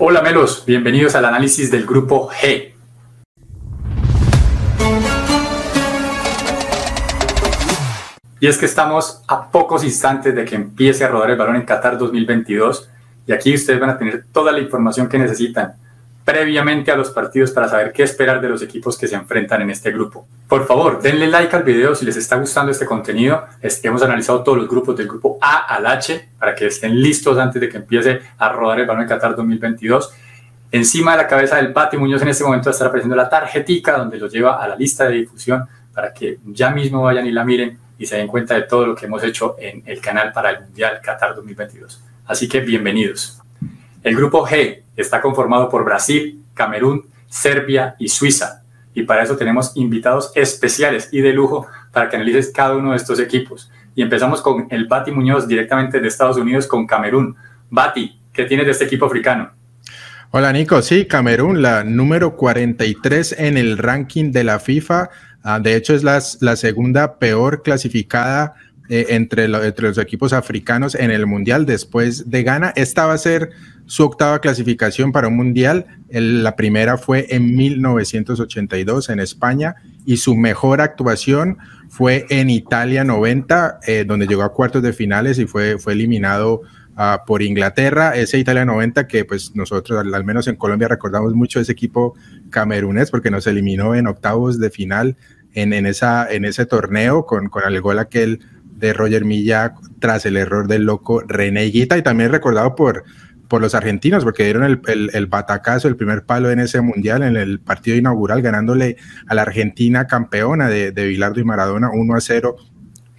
Hola Melos, bienvenidos al análisis del grupo G. Y es que estamos a pocos instantes de que empiece a rodar el balón en Qatar 2022 y aquí ustedes van a tener toda la información que necesitan previamente a los partidos para saber qué esperar de los equipos que se enfrentan en este grupo. Por favor, denle like al video si les está gustando este contenido. Hemos analizado todos los grupos del grupo A al H para que estén listos antes de que empiece a rodar el balón en Qatar 2022. Encima de la cabeza del Pati Muñoz en este momento va a estar apareciendo la tarjetica donde lo lleva a la lista de difusión para que ya mismo vayan y la miren y se den cuenta de todo lo que hemos hecho en el canal para el Mundial Qatar 2022. Así que bienvenidos. El grupo G está conformado por Brasil, Camerún, Serbia y Suiza. Y para eso tenemos invitados especiales y de lujo para que analices cada uno de estos equipos. Y empezamos con el Bati Muñoz directamente de Estados Unidos con Camerún. Bati, ¿qué tienes de este equipo africano? Hola Nico, sí, Camerún, la número 43 en el ranking de la FIFA. Ah, de hecho, es la, la segunda peor clasificada eh, entre, los equipos africanos en el Mundial después de Ghana. Esta va a ser su octava clasificación para un Mundial. la primera fue en 1982 en España y su mejor actuación fue en Italia 90, eh, donde llegó a cuartos de finales y fue, fue eliminado uh, por Inglaterra. Ese Italia 90 que pues nosotros, al, menos en Colombia, recordamos mucho ese equipo camerunés porque nos eliminó en octavos de final en, en, esa, en ese torneo con, con el gol aquel de Roger Milla tras el error del loco René y también recordado por, por los argentinos porque dieron el, el, batacazo, el primer palo en ese mundial, en el partido inaugural, ganándole a la Argentina campeona de, de Bilardo y Maradona 1 a 0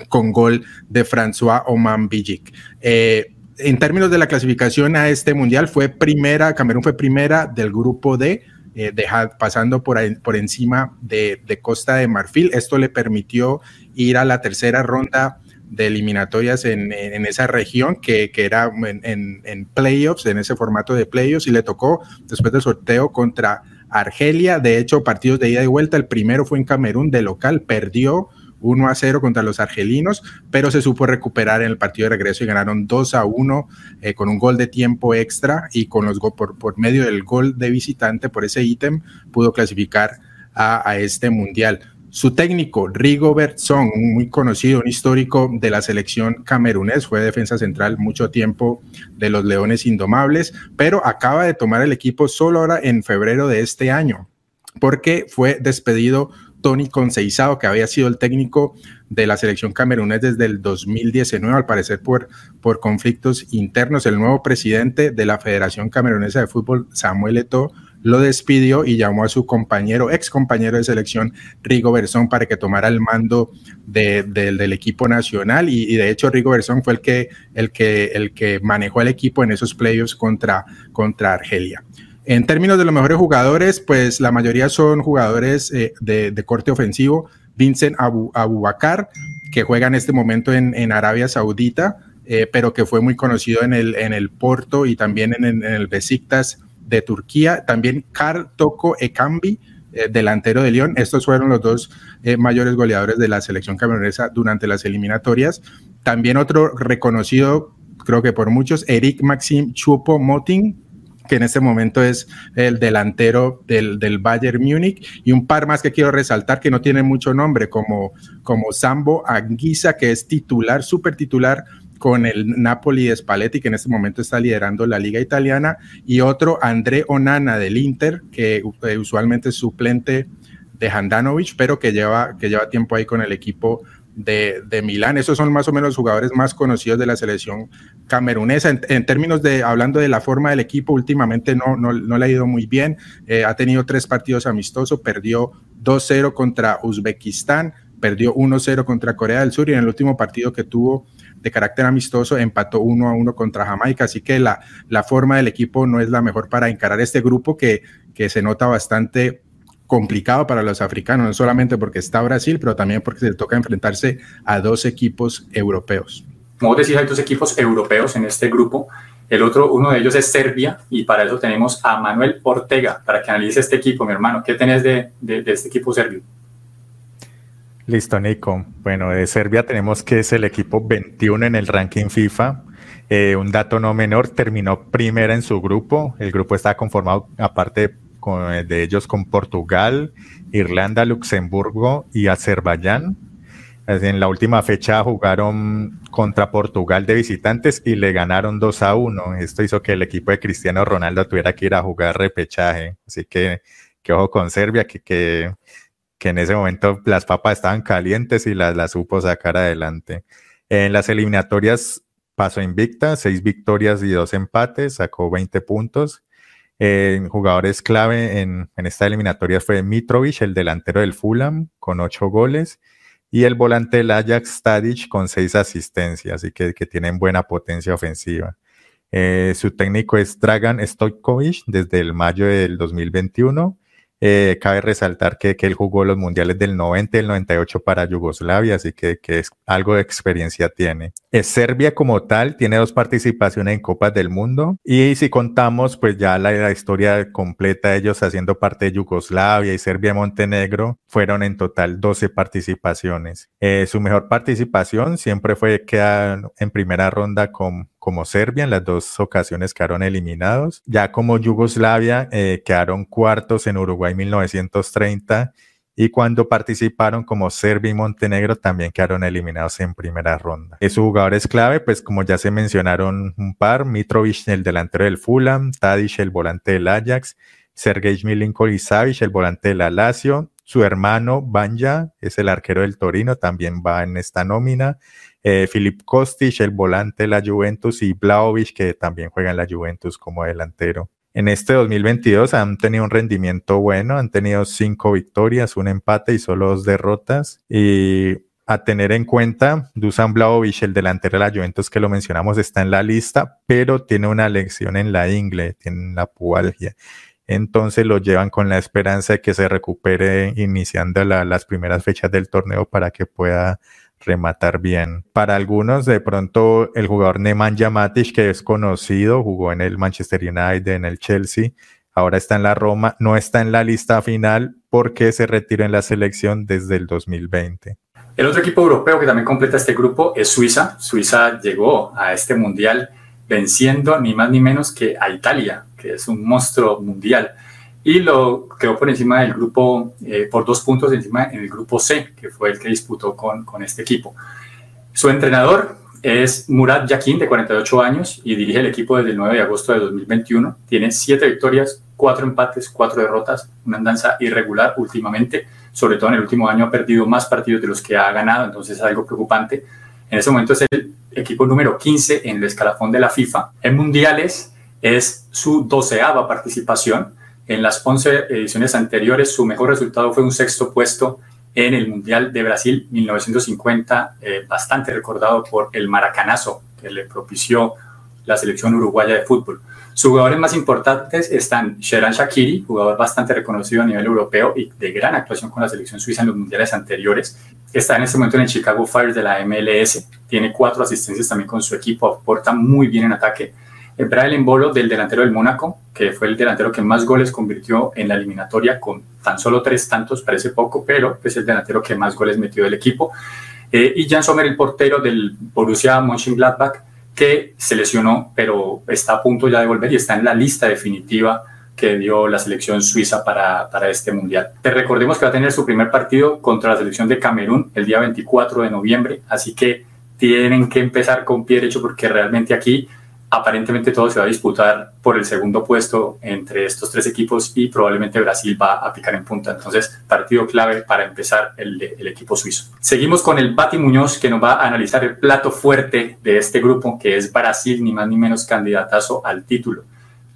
con gol de François Oman Villic. Eh, en términos de la clasificación a este mundial, fue primera, Camerún fue primera del grupo D, eh, pasando por, por encima de, de Costa de Marfil. Esto le permitió ir a la tercera ronda de eliminatorias en, en, esa región que, que era en, en, playoffs, en ese formato de playoffs, y le tocó después del sorteo contra Argelia. De hecho, partidos de ida y vuelta, el primero fue en Camerún de local, perdió 1 a 0 contra los argelinos, pero se supo recuperar en el partido de regreso y ganaron 2 a 1 eh, con un gol de tiempo extra y con los por, por medio del gol de visitante por ese ítem pudo clasificar a, a este mundial. Su técnico, Rigobert Song, muy conocido, un histórico de la selección camerunés, fue defensa central mucho tiempo de los Leones Indomables, pero acaba de tomar el equipo solo ahora en febrero de este año, porque fue despedido Tony Conceizado, que había sido el técnico de la selección camerunés desde el 2019, al parecer por, por conflictos internos. El nuevo presidente de la Federación Camerunesa de Fútbol, Samuel Eto'o, lo despidió y llamó a su compañero, ex compañero de selección, Rigo Bersón, para que tomara el mando del equipo nacional. Y, de hecho, Rigo Bersón fue el que, el, que, el que manejó el equipo en esos playoffs contra, contra Argelia. En términos de los mejores jugadores, pues la mayoría son jugadores eh, de, corte ofensivo. Vincent Abu, Abubakar, que juega en este momento en, Arabia Saudita, eh, pero que fue muy conocido en el, en el Porto y también en, en el Besiktas de Turquía, también Karl Toko Ekambi, eh, delantero de León. Estos fueron los dos eh, mayores goleadores de la selección camerunesa durante las eliminatorias. También otro reconocido, creo que por muchos, Eric Maxim Chupo Moting, que en este momento es el delantero del, del, Bayern Múnich, y un par más que quiero resaltar que no tienen mucho nombre, como, como Sambo Anguisa, que es titular, súper titular con el Napoli de Spalletti, que en este momento está liderando la liga italiana, y otro André Onana del Inter, que eh, usualmente es suplente de Handanovic, pero que lleva, que lleva tiempo ahí con el equipo de, de, Milán. Esos son más o menos los jugadores más conocidos de la selección camerunesa. En, términos de, hablando de la forma del equipo, últimamente no, no, no le ha ido muy bien. Eh, ha tenido tres partidos amistosos, perdió 2-0 contra Uzbekistán, perdió 1-0 contra Corea del Sur y en el último partido que tuvo de carácter amistoso, empató uno a uno contra Jamaica, así que la, la forma del equipo no es la mejor para encarar este grupo que, que se nota bastante complicado para los africanos, no solamente porque está Brasil, pero también porque se toca enfrentarse a dos equipos europeos. Como decís, hay dos equipos europeos en este grupo. El otro, uno de ellos es Serbia, y para eso tenemos a Manuel Ortega, para que analice este equipo, mi hermano. ¿Qué tenés de, de este equipo serbio? Listo, Nico. Bueno, de Serbia tenemos que es el equipo 21 en el ranking FIFA. Eh, un dato no menor, terminó primera en su grupo. El grupo estaba conformado, aparte de ellos, con Portugal, Irlanda, Luxemburgo y Azerbaiyán. En la última fecha jugaron contra Portugal de visitantes y le ganaron 2 a 1. Esto hizo que el equipo de Cristiano Ronaldo tuviera que ir a jugar repechaje. Así que, que ojo con Serbia, que, que, que en ese momento las papas estaban calientes y las, las supo sacar adelante. En las eliminatorias pasó invicta, seis victorias y dos empates, sacó 20 puntos. Eh, jugadores clave en, en, esta eliminatoria fue Mitrovic, el delantero del Fulham, con ocho goles, y el volante del Ajax Tadic con seis asistencias, y que, que tienen buena potencia ofensiva. Eh, su técnico es Dragan Stojkovic desde el mayo del 2021 eh, cabe resaltar que, que, él jugó los mundiales del 90 y el 98 para Yugoslavia, así que, que es, algo de experiencia tiene. Es Serbia como tal, tiene dos participaciones en Copas del Mundo y si contamos pues ya la, historia completa de ellos haciendo parte de Yugoslavia y Serbia Montenegro, fueron en total 12 participaciones. Eh, su mejor participación siempre fue quedar en primera ronda con como Serbia, en las dos ocasiones quedaron eliminados. Ya como Yugoslavia, eh, quedaron cuartos en Uruguay 1930 y cuando participaron como Serbia y Montenegro también quedaron eliminados en primera ronda. Eh, sus jugadores clave, pues como ya se mencionaron un par, Mitrovic, el delantero del Fulham, Tadic, el volante del Ajax, Sergej Milinkovic, el volante del Lazio, su hermano Banja es el arquero del Torino, también va en esta nómina. Eh, Filip Kostic, el volante de la Juventus, y Blaovic, que también juega en la Juventus como delantero. En este 2022 han tenido un rendimiento bueno, han tenido cinco victorias, un empate y solo dos derrotas. Y a tener en cuenta, Dusan Blaovic, el delantero de la Juventus que lo mencionamos, está en la lista, pero tiene una lección en la ingle, tiene la pubalgia. Entonces lo llevan con la esperanza de que se recupere iniciando las primeras fechas del torneo para que pueda rematar bien. Para algunos, de pronto, el jugador Nemanja Matic, que es conocido, jugó en el Manchester United, en el Chelsea, ahora está en la Roma, no está en la lista final porque se retiró en la selección desde el 2020. El otro equipo europeo que también completa este grupo es Suiza. Suiza llegó a este mundial venciendo ni más ni menos que a Italia, que es un monstruo mundial y lo quedó por encima del grupo, eh, por dos puntos encima en el grupo C, que fue el que disputó con, con este equipo. Su entrenador es Murat Yakin, de 48 años, y dirige el equipo desde el 9 de agosto de 2021. Tiene siete victorias, cuatro empates, cuatro derrotas, una andanza irregular últimamente. Sobre todo en el último año ha perdido más partidos de los que ha ganado, entonces es algo preocupante. En ese momento es el equipo número 15 en el escalafón de la FIFA. En mundiales es su doceava participación en las 11 ediciones anteriores, su mejor resultado fue un sexto puesto en el Mundial de Brasil 1950, eh, bastante recordado por el maracanazo que le propició la selección uruguaya de fútbol. Sus jugadores más importantes están Sheran Shakiri, jugador bastante reconocido a nivel europeo y de gran actuación con la selección suiza en los mundiales anteriores. Está en este momento en el Chicago Fire de la MLS, tiene cuatro asistencias también con su equipo, aporta muy bien en ataque Brian Embolo del delantero del Mónaco, que fue el delantero que más goles convirtió en la eliminatoria con tan solo tres tantos, parece poco, pero es el delantero que más goles metió del equipo. Eh, y Jan Sommer, el portero del Borussia Mönchengladbach, que se lesionó, pero está a punto ya de volver y está en la lista definitiva que dio la selección suiza para, para este mundial. Te recordemos que va a tener su primer partido contra la selección de Camerún el día 24 de noviembre, así que tienen que empezar con pie derecho porque realmente aquí aparentemente todo se va a disputar por el segundo puesto entre estos tres equipos y probablemente Brasil va a picar en punta. Entonces, partido clave para empezar el, el, equipo suizo. Seguimos con el Bati Muñoz que nos va a analizar el plato fuerte de este grupo, que es Brasil, ni más ni menos candidatazo al título.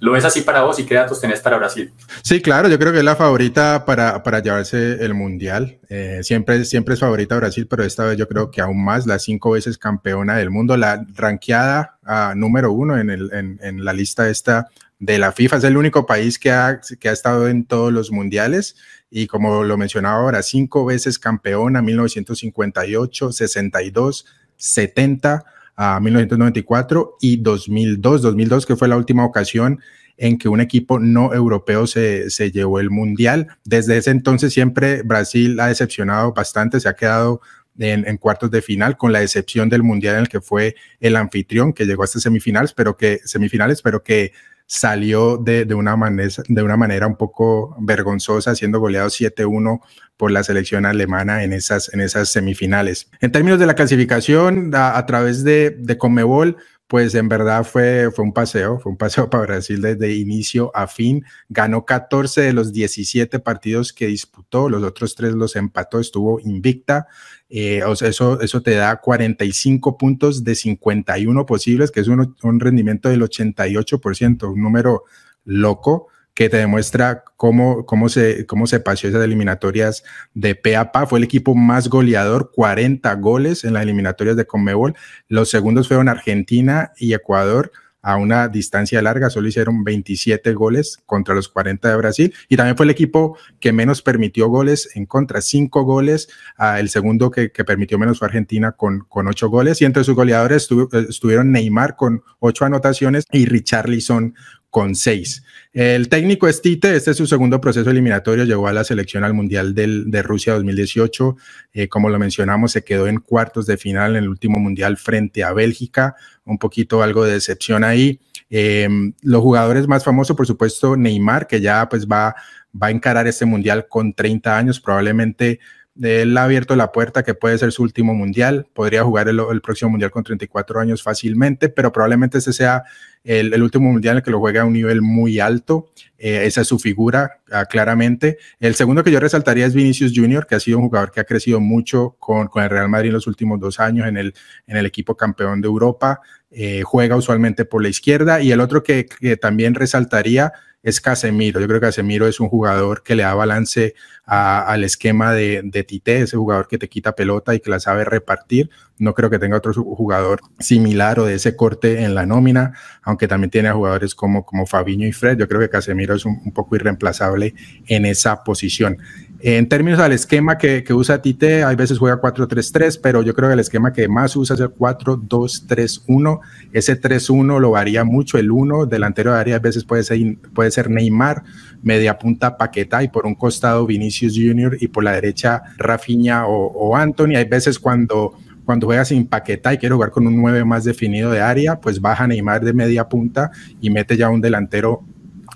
¿Lo ves así para vos y qué datos tenés para Brasil? Sí, claro, yo creo que es la favorita para, para llevarse el Mundial. Eh, siempre, siempre es favorita Brasil, pero esta vez yo creo que aún más, la cinco veces campeona del mundo, la ranqueada número uno en, el, en, la lista esta de la FIFA. Es el único país que ha, que ha estado en todos los mundiales y como lo mencionaba ahora, cinco veces campeona, 1958, 62, 70 a 1994 y 2002, 2002 que fue la última ocasión en que un equipo no europeo se, se, llevó el mundial. Desde ese entonces siempre Brasil ha decepcionado bastante, se ha quedado en, cuartos de final, con la excepción del mundial en el que fue el anfitrión, que llegó hasta semifinales, pero que semifinales, pero que salió de, una manera, de una manera un poco vergonzosa, siendo goleado 7-1 por la selección alemana en esas, en esas semifinales. En términos de la clasificación, a, través de, de Conmebol, pues en verdad fue, fue un paseo, fue un paseo para Brasil desde inicio a fin. Ganó 14 de los 17 partidos que disputó, los otros tres los empató, estuvo invicta. Eh, o sea, eso, eso te da 45 puntos de 51 posibles, que es un, un rendimiento del 88%, un número loco que te demuestra cómo, cómo, se, cómo se pasó esas eliminatorias de pe a. Fue el equipo más goleador, 40 goles en las eliminatorias de Conmebol. Los segundos fueron Argentina y Ecuador a una distancia larga, solo hicieron 27 goles contra los 40 de Brasil y también fue el equipo que menos permitió goles en contra, 5 goles, uh, el segundo que, que, permitió menos fue Argentina con, con 8 goles y entre sus goleadores estuvieron Neymar con 8 anotaciones y Richarlison con seis. El técnico es Tite, este es su segundo proceso eliminatorio, llegó a la selección al Mundial del, de Rusia 2018, eh, como lo mencionamos, se quedó en cuartos de final en el último Mundial frente a Bélgica, un poquito algo de decepción ahí. Eh, los jugadores más famosos, por supuesto, Neymar, que ya pues va, va a encarar este Mundial con 30 años, probablemente él ha abierto la puerta que puede ser su último mundial, podría jugar el, próximo mundial con 34 años fácilmente, pero probablemente ese sea el, último mundial en el que lo juegue a un nivel muy alto. Eh, esa es su figura, ah, claramente. El segundo que yo resaltaría es Vinicius Junior, que ha sido un jugador que ha crecido mucho con, con el Real Madrid en los últimos dos años en el, en el equipo campeón de Europa. Eh, juega usualmente por la izquierda. Y el otro que también resaltaría es Casemiro. Yo creo que Casemiro es un jugador que le da balance al esquema de, Tite, ese jugador que te quita pelota y que la sabe repartir. No creo que tenga otro jugador similar o de ese corte en la nómina, aunque también tiene a jugadores como, como Fabiño y Fred. Yo creo que Casemiro es un, un poco irreemplazable en esa posición. En términos del esquema que, usa Tite, hay veces juega 4-3-3, pero yo creo que el esquema que más usa es el 4-2-3-1. Ese 3-1 lo varía mucho. El 1 delantero de área a veces puede ser, puede ser Neymar, media punta Paqueta y por un costado Vinicius Jr. y por la derecha Rafinha o, o Anthony. Hay veces cuando cuando juega sin paqueta y quiere jugar con un 9 más definido de área, pues baja Neymar de media punta y mete ya un delantero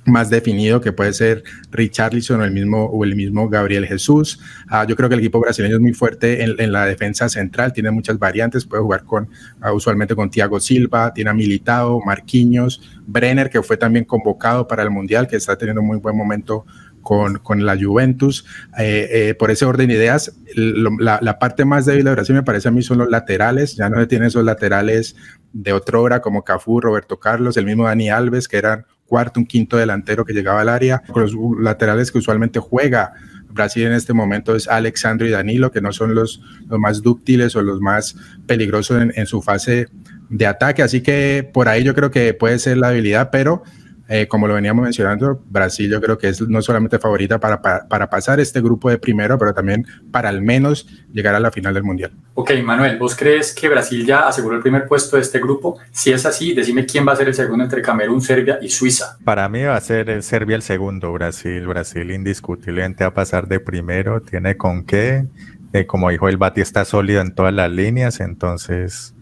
más definido que puede ser Richarlison o el mismo, o el mismo Gabriel Jesús. Uh, yo creo que el equipo brasileño es muy fuerte en, en, la defensa central, tiene muchas variantes, puede jugar con uh, usualmente con Thiago Silva, tiene a Militao, Marquinhos, Brenner, que fue también convocado para el Mundial, que está teniendo muy buen momento con, con, la Juventus. Eh, eh, por ese orden de ideas, la, la, parte más débil de Brasil me parece a mí son los laterales, ya no se tienen esos laterales de otra hora como Cafú, Roberto Carlos, el mismo Dani Alves, que eran cuarto, un quinto delantero que llegaba al área. Con los laterales que usualmente juega Brasil en este momento es Alexandro y Danilo, que no son los, los más dúctiles o los más peligrosos en, en, su fase de ataque. Así que por ahí yo creo que puede ser la habilidad, pero eh, como lo veníamos mencionando, Brasil yo creo que es no solamente favorita para, para, para, pasar este grupo de primero, pero también para al menos llegar a la final del Mundial. Ok, Manuel, ¿vos crees que Brasil ya aseguró el primer puesto de este grupo? Si es así, decime quién va a ser el segundo entre Camerún, Serbia y Suiza. Para mí va a ser el Serbia el segundo, Brasil. Brasil indiscutiblemente a pasar de primero, tiene con qué. Eh, como dijo el Bati, está sólido en todas las líneas, entonces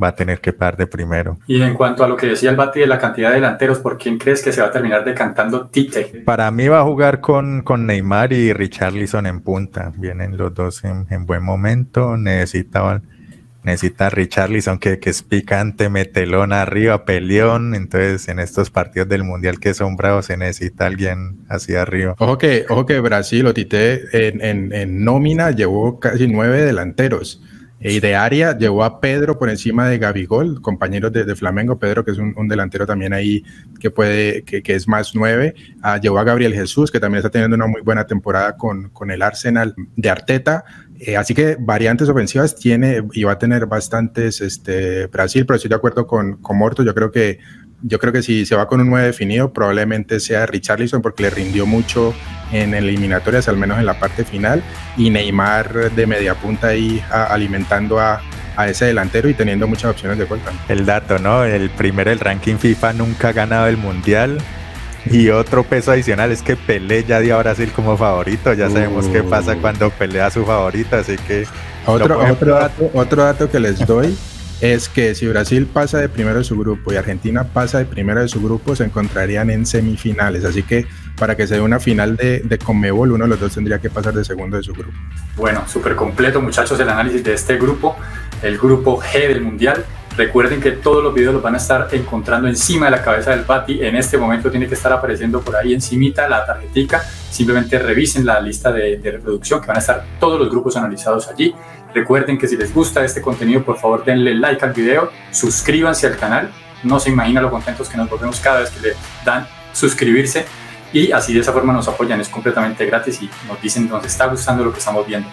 va a tener que parar de primero. Y en cuanto a lo que decía el Bati de la cantidad de delanteros, ¿por quién crees que se va a terminar decantando Tite? Para mí va a jugar con, con Neymar y Richarlison en punta. Vienen los dos en, en buen momento. Necesita, necesita Richarlison que, que es picante, metelón arriba, peleón. Entonces, en estos partidos del Mundial que son bravos, se necesita alguien hacia arriba. Ojo que, ojo que Brasil o Tite en, en, en nómina llevó casi nueve delanteros y de área llevó a Pedro por encima de Gabigol, compañero de, Flamengo, Pedro que es un, delantero también ahí que puede, que, es más nueve, uh, llevó a Gabriel Jesús, que también está teniendo una muy buena temporada con, con el Arsenal de Arteta, eh, así que variantes ofensivas tiene y va a tener bastantes este, Brasil, pero estoy de acuerdo con, con Morto, yo creo que yo creo que si se va con un 9 definido, probablemente sea Richarlison porque le rindió mucho en eliminatorias, al menos en la parte final, y Neymar de media punta ahí a, alimentando a, a, ese delantero y teniendo muchas opciones de gol El dato, ¿no? El primero del ranking FIFA nunca ha ganado el Mundial. Y otro peso adicional es que Pelé ya dio a Brasil como favorito. Ya sabemos uh. qué pasa cuando pelea a su favorito, así que Otro, otro, dato, otro dato que les doy es que si Brasil pasa de primero de su grupo y Argentina pasa de primero de su grupo, se encontrarían en semifinales. Así que para que sea una final de, de Conmebol, uno de los dos tendría que pasar de segundo de su grupo. Bueno, súper completo, muchachos, el análisis de este grupo, el grupo G del Mundial. Recuerden que todos los videos los van a estar encontrando encima de la cabeza del Pati. En este momento tiene que estar apareciendo por ahí encimita la tarjetica. Simplemente revisen la lista de, reproducción que van a estar todos los grupos analizados allí. Recuerden que si les gusta este contenido, por favor denle like al video, suscríbanse al canal. No se imagina lo contentos que nos volvemos cada vez que le dan suscribirse y así de esa forma nos apoyan. Es completamente gratis y nos dicen nos está gustando lo que estamos viendo.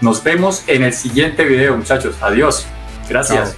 Nos vemos en el siguiente video, muchachos. Adiós. Gracias.